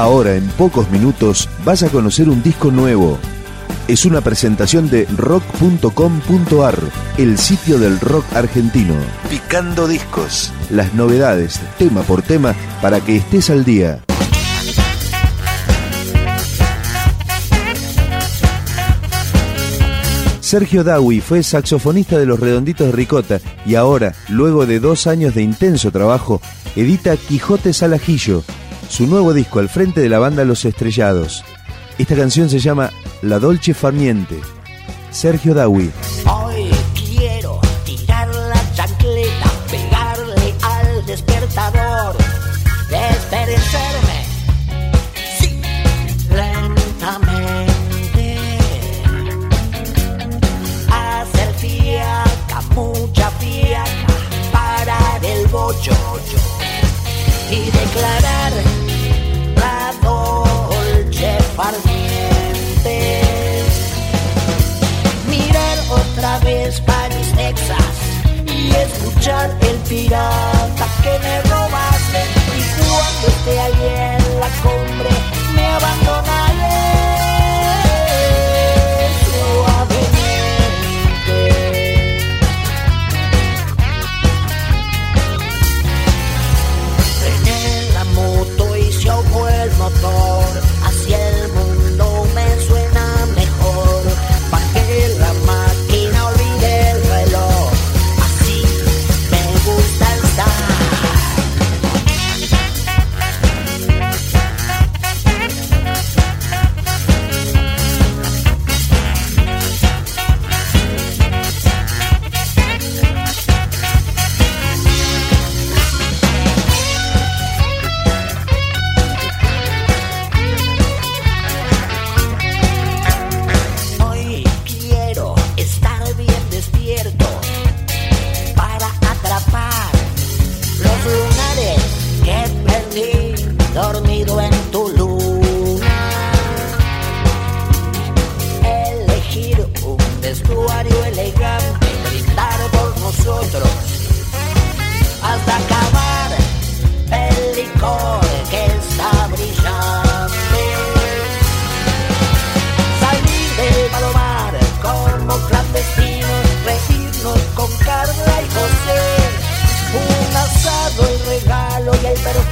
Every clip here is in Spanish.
Ahora, en pocos minutos, vas a conocer un disco nuevo. Es una presentación de rock.com.ar, el sitio del rock argentino. Picando discos. Las novedades, tema por tema, para que estés al día. Sergio Dawi fue saxofonista de Los Redonditos de Ricota y ahora, luego de dos años de intenso trabajo, edita Quijote Salajillo, su nuevo disco al frente de la banda Los Estrellados. Esta canción se llama La Dolce Farniente. Sergio Dawi. El pirata que me robaste. Y cuando esté ahí en la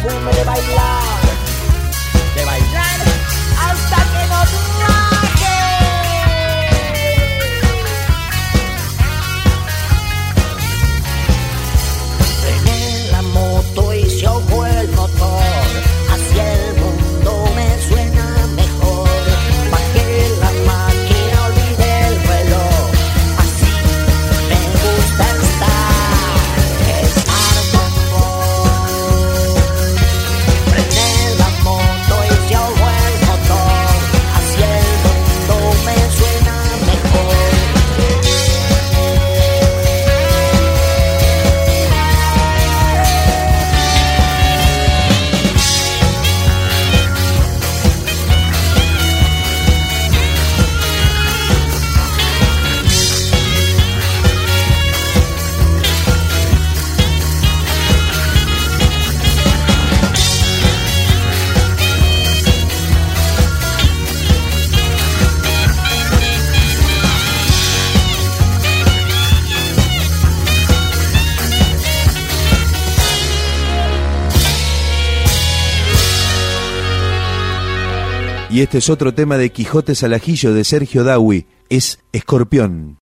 perfume de bailar. Y este es otro tema de Quijote Salajillo de Sergio Dawi. Es Escorpión.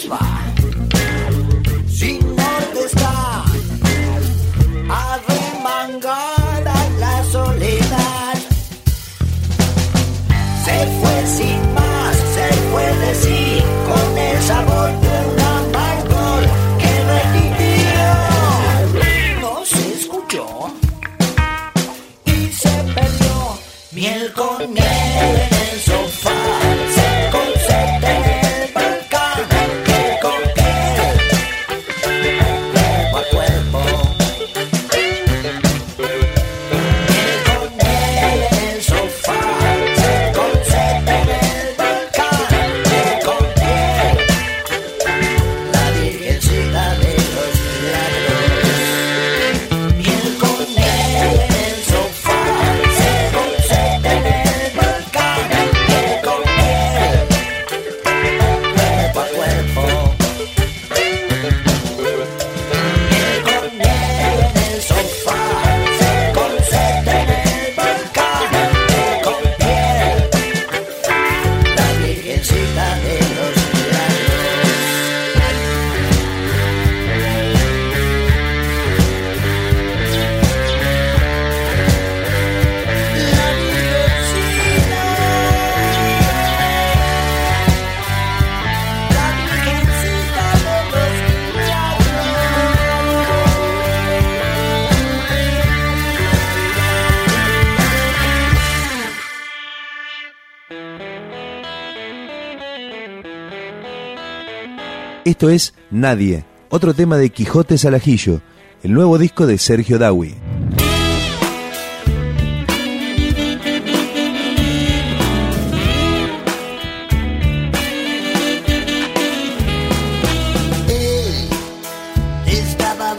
Tesla. Esto es Nadie, otro tema de Quijotes al ajillo, el nuevo disco de Sergio Dawi.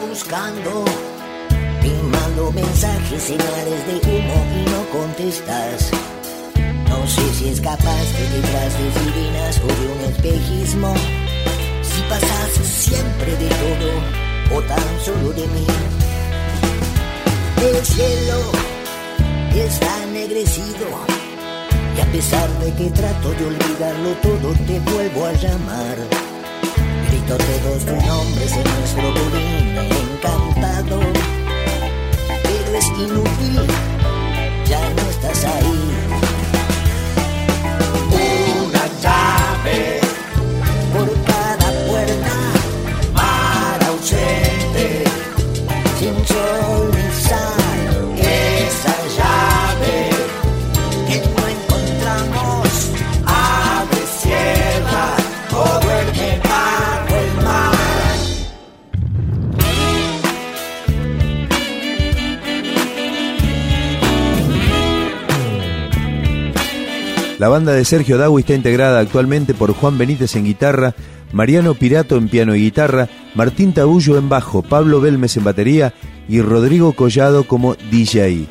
Buscando, te mando mensajes, señales de humo y no contestas. No sé si es capaz de detrás de sirenas o de un espejismo. Siempre de todo o tan solo de mí. El cielo está ennegrecido y a pesar de que trato de olvidarlo todo te vuelvo a llamar. Grito todos tus nombres en nuestro budín encantado. Pero es inútil, ya no estás ahí. Una llave La banda de Sergio Dawi está integrada actualmente por Juan Benítez en guitarra, Mariano Pirato en piano y guitarra, Martín Tabullo en bajo, Pablo Belmes en batería y Rodrigo Collado como DJ.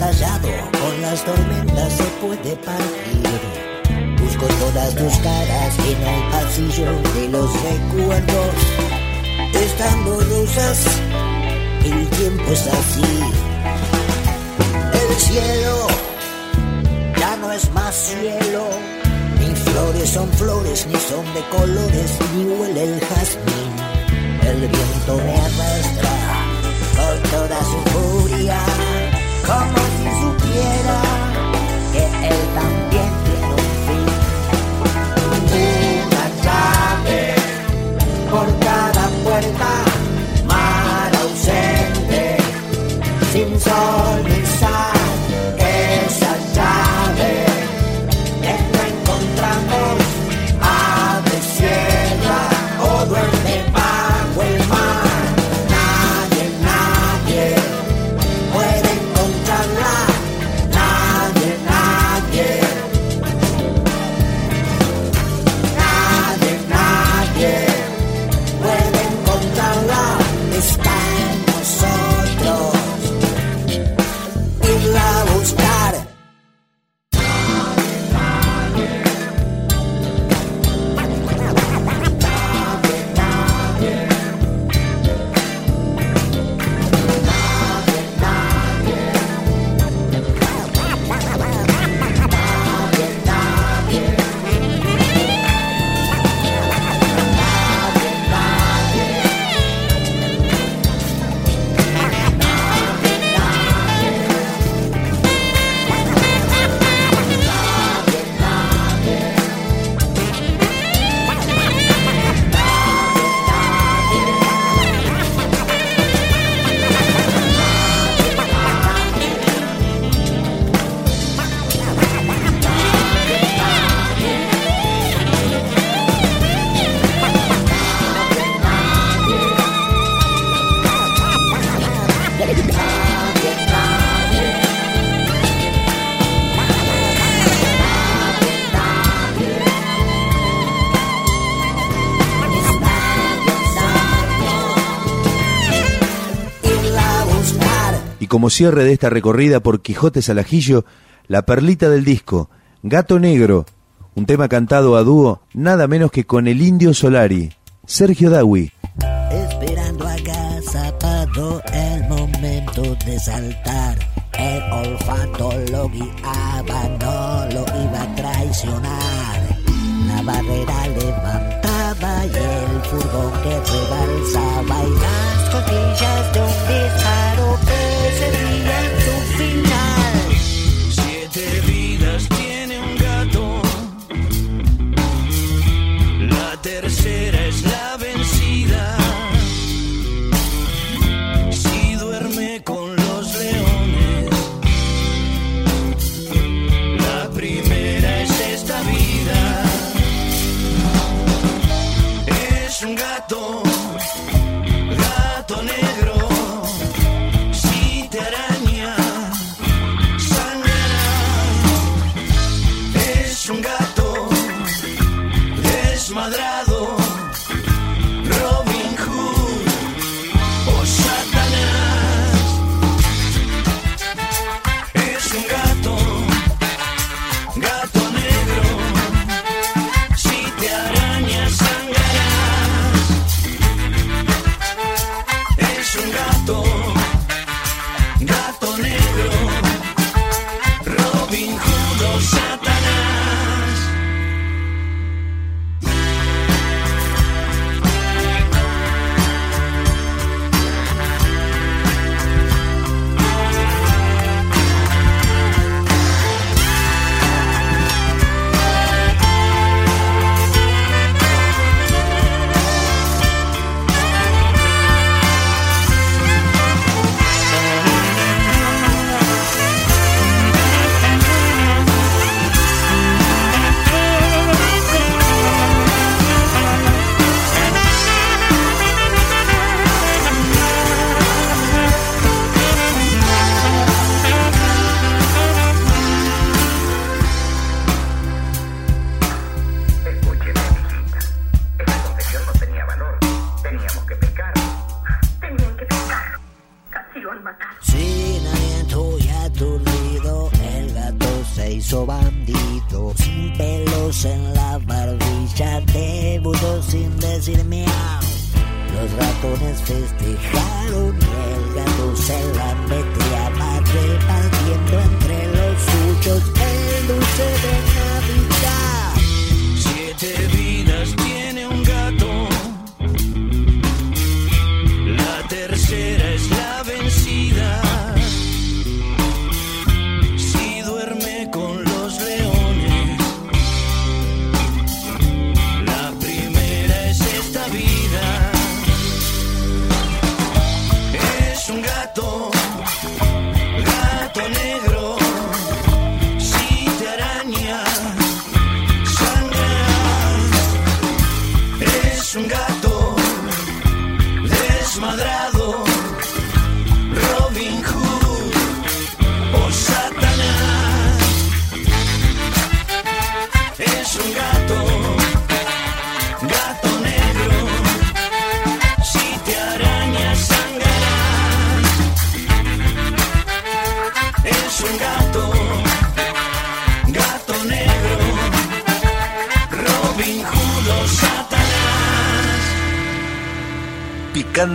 Tallado las tormentas se puede partir. Busco todas tus caras en el pasillo de los recuerdos, el tiempo es así. El cielo ya no es más cielo, ni flores son flores, ni son de colores, ni huele el jazmín. El viento me arrastra con toda su furia, como como cierre de esta recorrida por Quijotes al ajillo, la perlita del disco, Gato Negro, un tema cantado a dúo nada menos que con el Indio Solari, Sergio Dawi. Esperando acá zapado el momento de saltar. El olfato lo guiaba, no lo iba a traicionar. La barrera levantaba y el furgón que rebalsaba y las costillas de un disparo que hizo bandido. Sin pelos en la barbilla, te budó sin decir miau. Los ratones festejaron y el gato se la metía, va repartiendo entre los suyos el dulce de